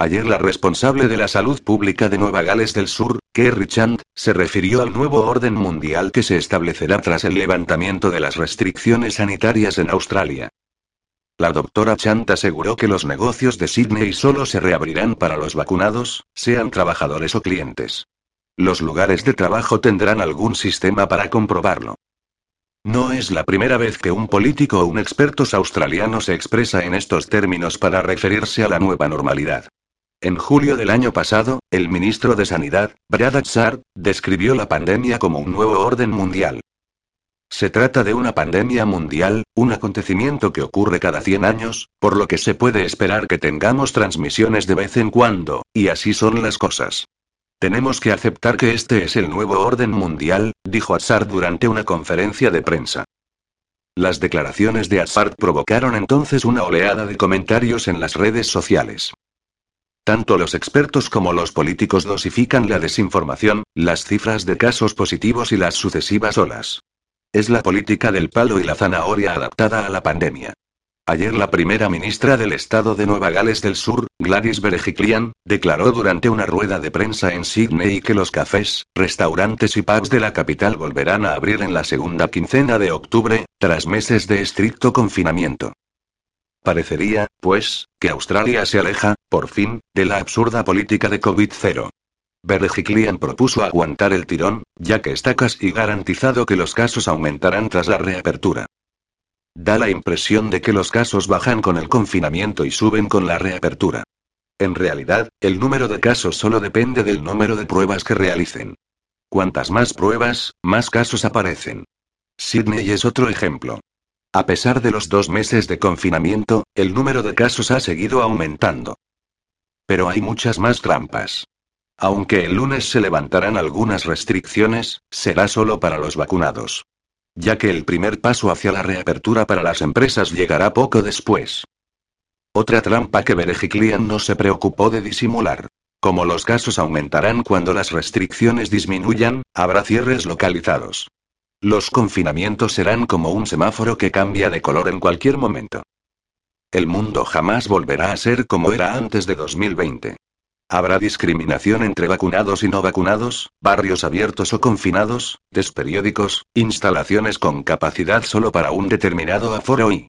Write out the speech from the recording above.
Ayer la responsable de la salud pública de Nueva Gales del Sur, Kerry Chand, se refirió al nuevo orden mundial que se establecerá tras el levantamiento de las restricciones sanitarias en Australia. La doctora Chant aseguró que los negocios de Sydney solo se reabrirán para los vacunados, sean trabajadores o clientes. Los lugares de trabajo tendrán algún sistema para comprobarlo. No es la primera vez que un político o un experto australiano se expresa en estos términos para referirse a la nueva normalidad. En julio del año pasado, el ministro de Sanidad, Brad Atzar, describió la pandemia como un nuevo orden mundial. Se trata de una pandemia mundial, un acontecimiento que ocurre cada 100 años, por lo que se puede esperar que tengamos transmisiones de vez en cuando, y así son las cosas. Tenemos que aceptar que este es el nuevo orden mundial, dijo Atzar durante una conferencia de prensa. Las declaraciones de Atzar provocaron entonces una oleada de comentarios en las redes sociales. Tanto los expertos como los políticos dosifican la desinformación, las cifras de casos positivos y las sucesivas olas. Es la política del palo y la zanahoria adaptada a la pandemia. Ayer la primera ministra del estado de Nueva Gales del Sur, Gladys Berejiklian, declaró durante una rueda de prensa en Sydney que los cafés, restaurantes y pubs de la capital volverán a abrir en la segunda quincena de octubre, tras meses de estricto confinamiento. Parecería, pues, que Australia se aleja, por fin, de la absurda política de COVID-0. Berejiklian propuso aguantar el tirón, ya que está casi garantizado que los casos aumentarán tras la reapertura. Da la impresión de que los casos bajan con el confinamiento y suben con la reapertura. En realidad, el número de casos solo depende del número de pruebas que realicen. Cuantas más pruebas, más casos aparecen. Sydney es otro ejemplo. A pesar de los dos meses de confinamiento, el número de casos ha seguido aumentando. Pero hay muchas más trampas. Aunque el lunes se levantarán algunas restricciones, será solo para los vacunados. Ya que el primer paso hacia la reapertura para las empresas llegará poco después. Otra trampa que Berejiklian no se preocupó de disimular. Como los casos aumentarán cuando las restricciones disminuyan, habrá cierres localizados. Los confinamientos serán como un semáforo que cambia de color en cualquier momento. El mundo jamás volverá a ser como era antes de 2020. Habrá discriminación entre vacunados y no vacunados, barrios abiertos o confinados, desperiódicos, instalaciones con capacidad solo para un determinado aforo y